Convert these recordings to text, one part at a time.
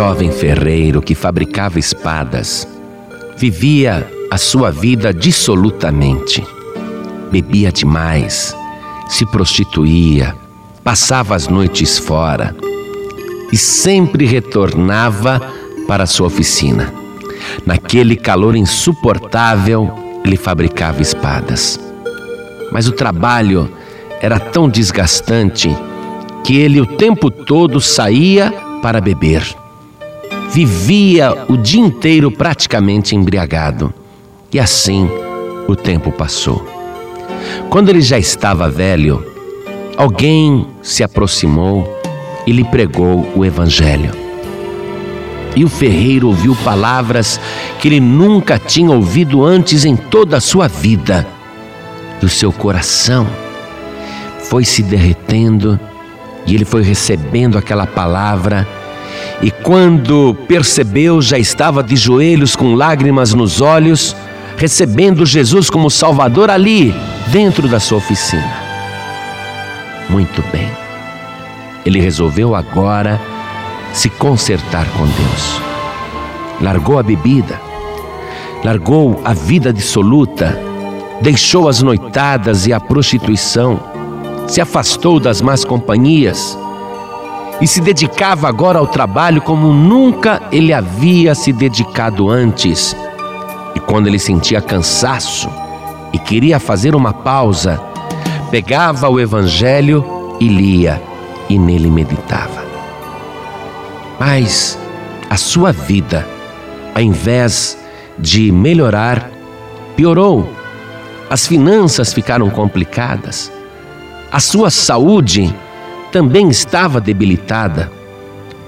jovem ferreiro que fabricava espadas vivia a sua vida dissolutamente. Bebia demais, se prostituía, passava as noites fora e sempre retornava para sua oficina. Naquele calor insuportável, ele fabricava espadas. Mas o trabalho era tão desgastante que ele o tempo todo saía para beber. Vivia o dia inteiro praticamente embriagado. E assim o tempo passou. Quando ele já estava velho, alguém se aproximou e lhe pregou o Evangelho. E o ferreiro ouviu palavras que ele nunca tinha ouvido antes em toda a sua vida. E o seu coração foi se derretendo e ele foi recebendo aquela palavra. E quando percebeu, já estava de joelhos com lágrimas nos olhos, recebendo Jesus como Salvador ali, dentro da sua oficina. Muito bem. Ele resolveu agora se consertar com Deus. Largou a bebida, largou a vida dissoluta, deixou as noitadas e a prostituição se afastou das más companhias e se dedicava agora ao trabalho como nunca ele havia se dedicado antes. E quando ele sentia cansaço e queria fazer uma pausa, pegava o Evangelho e lia, e nele meditava. Mas a sua vida, ao invés de melhorar, piorou. As finanças ficaram complicadas a sua saúde também estava debilitada.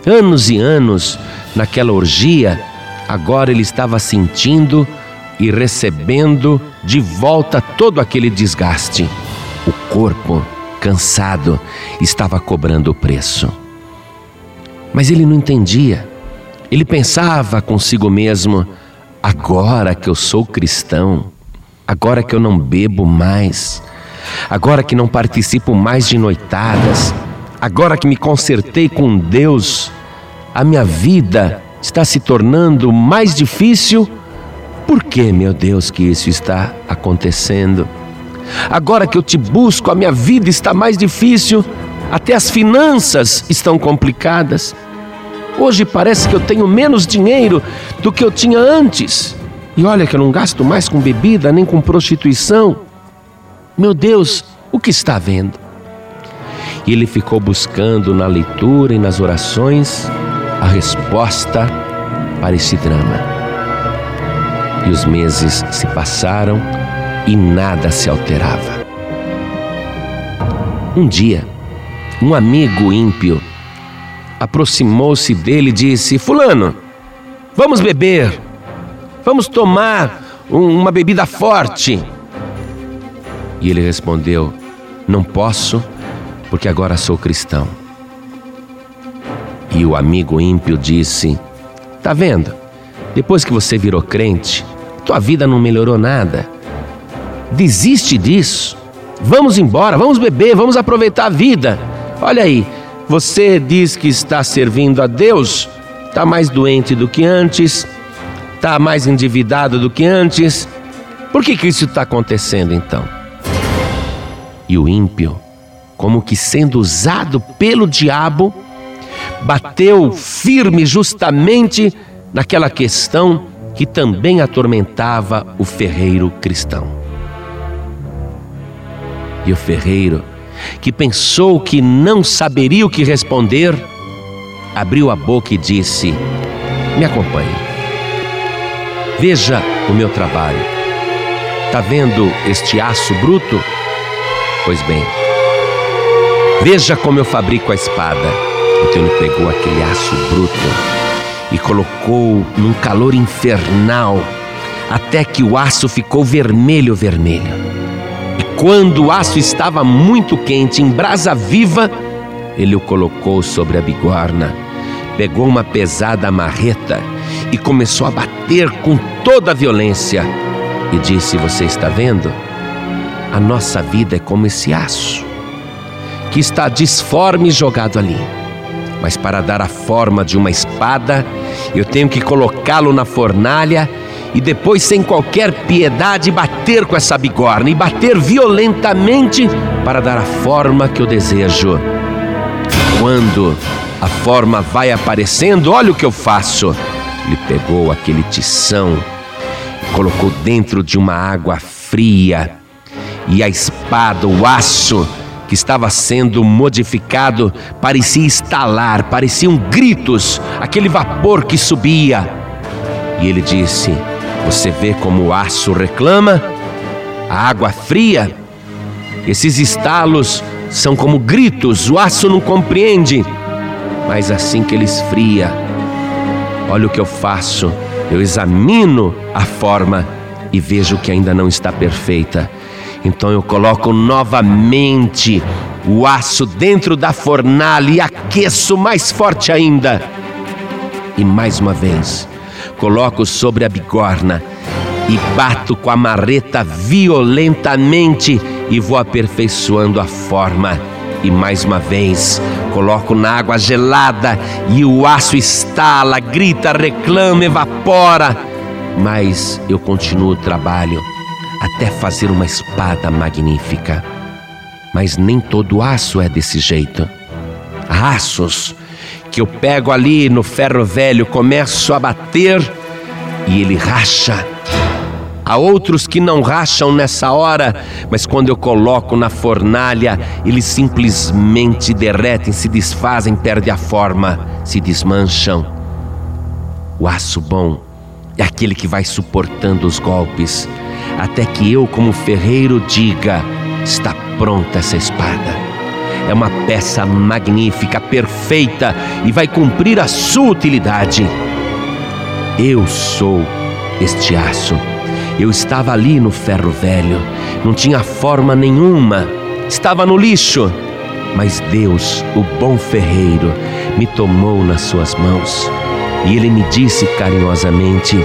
Anos e anos naquela orgia, agora ele estava sentindo e recebendo de volta todo aquele desgaste. O corpo, cansado, estava cobrando o preço. Mas ele não entendia. Ele pensava consigo mesmo: agora que eu sou cristão, agora que eu não bebo mais, agora que não participo mais de noitadas, agora que me consertei com Deus, a minha vida está se tornando mais difícil. Por que, meu Deus, que isso está acontecendo? Agora que eu te busco, a minha vida está mais difícil, até as finanças estão complicadas. Hoje parece que eu tenho menos dinheiro do que eu tinha antes. E olha que eu não gasto mais com bebida nem com prostituição. Meu Deus, o que está vendo? E ele ficou buscando na leitura e nas orações a resposta para esse drama. E os meses se passaram e nada se alterava. Um dia, um amigo ímpio aproximou-se dele e disse: Fulano, vamos beber, vamos tomar uma bebida forte. E ele respondeu: Não posso, porque agora sou cristão. E o amigo ímpio disse: Tá vendo? Depois que você virou crente, tua vida não melhorou nada. Desiste disso. Vamos embora, vamos beber, vamos aproveitar a vida. Olha aí, você diz que está servindo a Deus, está mais doente do que antes, está mais endividado do que antes. Por que, que isso está acontecendo então? E o ímpio, como que sendo usado pelo diabo, bateu firme justamente naquela questão que também atormentava o ferreiro cristão. E o ferreiro, que pensou que não saberia o que responder, abriu a boca e disse: Me acompanhe. Veja o meu trabalho. Está vendo este aço bruto? Pois bem, veja como eu fabrico a espada. Então ele pegou aquele aço bruto e colocou num calor infernal, até que o aço ficou vermelho, vermelho. E quando o aço estava muito quente, em brasa viva, ele o colocou sobre a bigorna, pegou uma pesada marreta e começou a bater com toda a violência. E disse: Você está vendo? A nossa vida é como esse aço que está disforme jogado ali. Mas para dar a forma de uma espada, eu tenho que colocá-lo na fornalha e depois, sem qualquer piedade, bater com essa bigorna e bater violentamente para dar a forma que eu desejo. Quando a forma vai aparecendo, olha o que eu faço. Ele pegou aquele tição, colocou dentro de uma água fria e a espada, o aço que estava sendo modificado, parecia estalar, pareciam gritos, aquele vapor que subia. E ele disse: Você vê como o aço reclama? A água fria? Esses estalos são como gritos, o aço não compreende. Mas assim que ele esfria, olha o que eu faço, eu examino a forma e vejo que ainda não está perfeita. Então eu coloco novamente o aço dentro da fornalha e aqueço mais forte ainda. E mais uma vez, coloco sobre a bigorna e bato com a marreta violentamente e vou aperfeiçoando a forma. E mais uma vez, coloco na água gelada e o aço estala, grita, reclama, evapora. Mas eu continuo o trabalho até fazer uma espada magnífica. Mas nem todo aço é desse jeito. Há aços que eu pego ali no ferro velho, começo a bater e ele racha. Há outros que não racham nessa hora, mas quando eu coloco na fornalha, eles simplesmente derretem, se desfazem, perdem a forma, se desmancham. O aço bom é aquele que vai suportando os golpes, até que eu, como ferreiro, diga: está pronta essa espada. É uma peça magnífica, perfeita e vai cumprir a sua utilidade. Eu sou este aço. Eu estava ali no ferro velho, não tinha forma nenhuma, estava no lixo. Mas Deus, o bom ferreiro, me tomou nas suas mãos e ele me disse carinhosamente: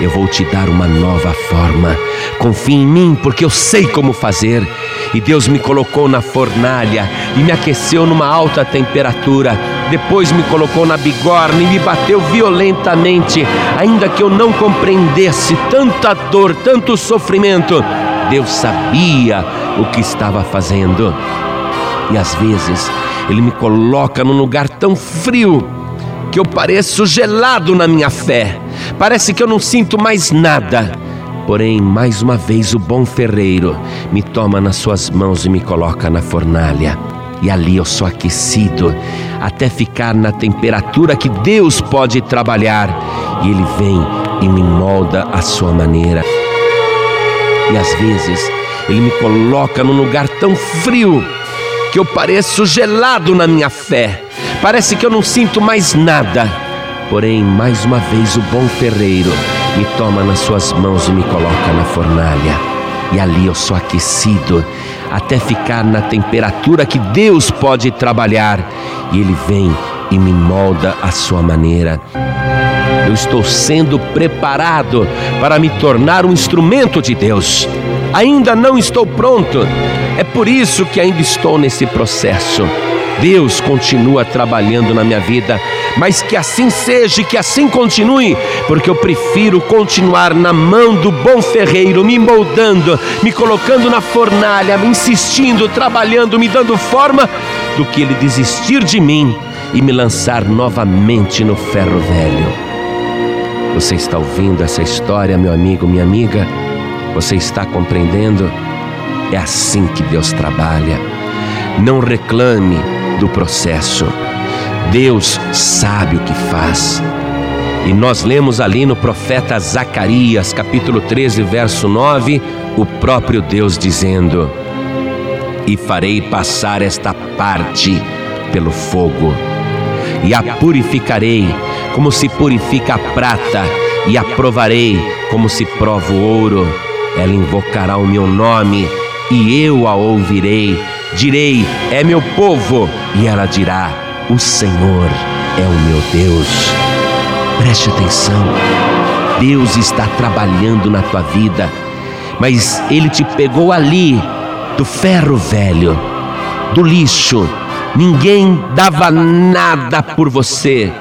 eu vou te dar uma nova forma. Confie em mim, porque eu sei como fazer. E Deus me colocou na fornalha e me aqueceu numa alta temperatura. Depois me colocou na bigorna e me bateu violentamente, ainda que eu não compreendesse tanta dor, tanto sofrimento. Deus sabia o que estava fazendo. E às vezes Ele me coloca num lugar tão frio que eu pareço gelado na minha fé. Parece que eu não sinto mais nada. Porém, mais uma vez, o bom ferreiro me toma nas suas mãos e me coloca na fornalha. E ali eu sou aquecido até ficar na temperatura que Deus pode trabalhar. E Ele vem e me molda à sua maneira. E às vezes Ele me coloca num lugar tão frio que eu pareço gelado na minha fé. Parece que eu não sinto mais nada. Porém, mais uma vez, o bom ferreiro me toma nas suas mãos e me coloca na fornalha. E ali eu sou aquecido até ficar na temperatura que Deus pode trabalhar. E Ele vem e me molda à sua maneira. Eu estou sendo preparado para me tornar um instrumento de Deus. Ainda não estou pronto. É por isso que ainda estou nesse processo. Deus continua trabalhando na minha vida, mas que assim seja que assim continue, porque eu prefiro continuar na mão do bom ferreiro, me moldando, me colocando na fornalha, me insistindo, trabalhando, me dando forma, do que ele desistir de mim e me lançar novamente no ferro velho. Você está ouvindo essa história, meu amigo, minha amiga? Você está compreendendo? É assim que Deus trabalha. Não reclame do processo. Deus sabe o que faz. E nós lemos ali no profeta Zacarias, capítulo 13, verso 9, o próprio Deus dizendo: E farei passar esta parte pelo fogo, e a purificarei como se purifica a prata, e a provarei como se prova o ouro. Ela invocará o meu nome, e eu a ouvirei direi: É meu povo, e ela dirá: O Senhor é o meu Deus. Preste atenção, Deus está trabalhando na tua vida, mas Ele te pegou ali, do ferro velho, do lixo, Ninguém dava nada por você,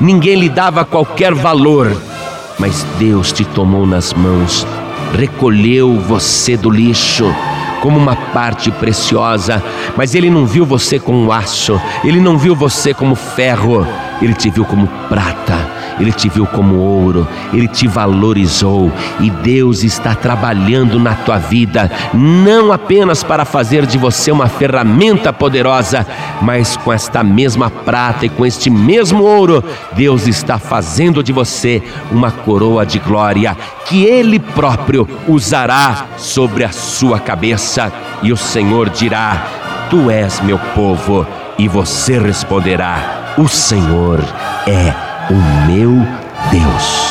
ninguém lhe dava qualquer valor, mas Deus te tomou nas mãos, recolheu você do lixo como uma parte preciosa, mas Ele não viu você como aço, Ele não viu você como ferro, Ele te viu como prata ele te viu como ouro, ele te valorizou e Deus está trabalhando na tua vida, não apenas para fazer de você uma ferramenta poderosa, mas com esta mesma prata e com este mesmo ouro, Deus está fazendo de você uma coroa de glória que Ele próprio usará sobre a sua cabeça. E o Senhor dirá: Tu és meu povo. E você responderá: O Senhor é o meu Deus.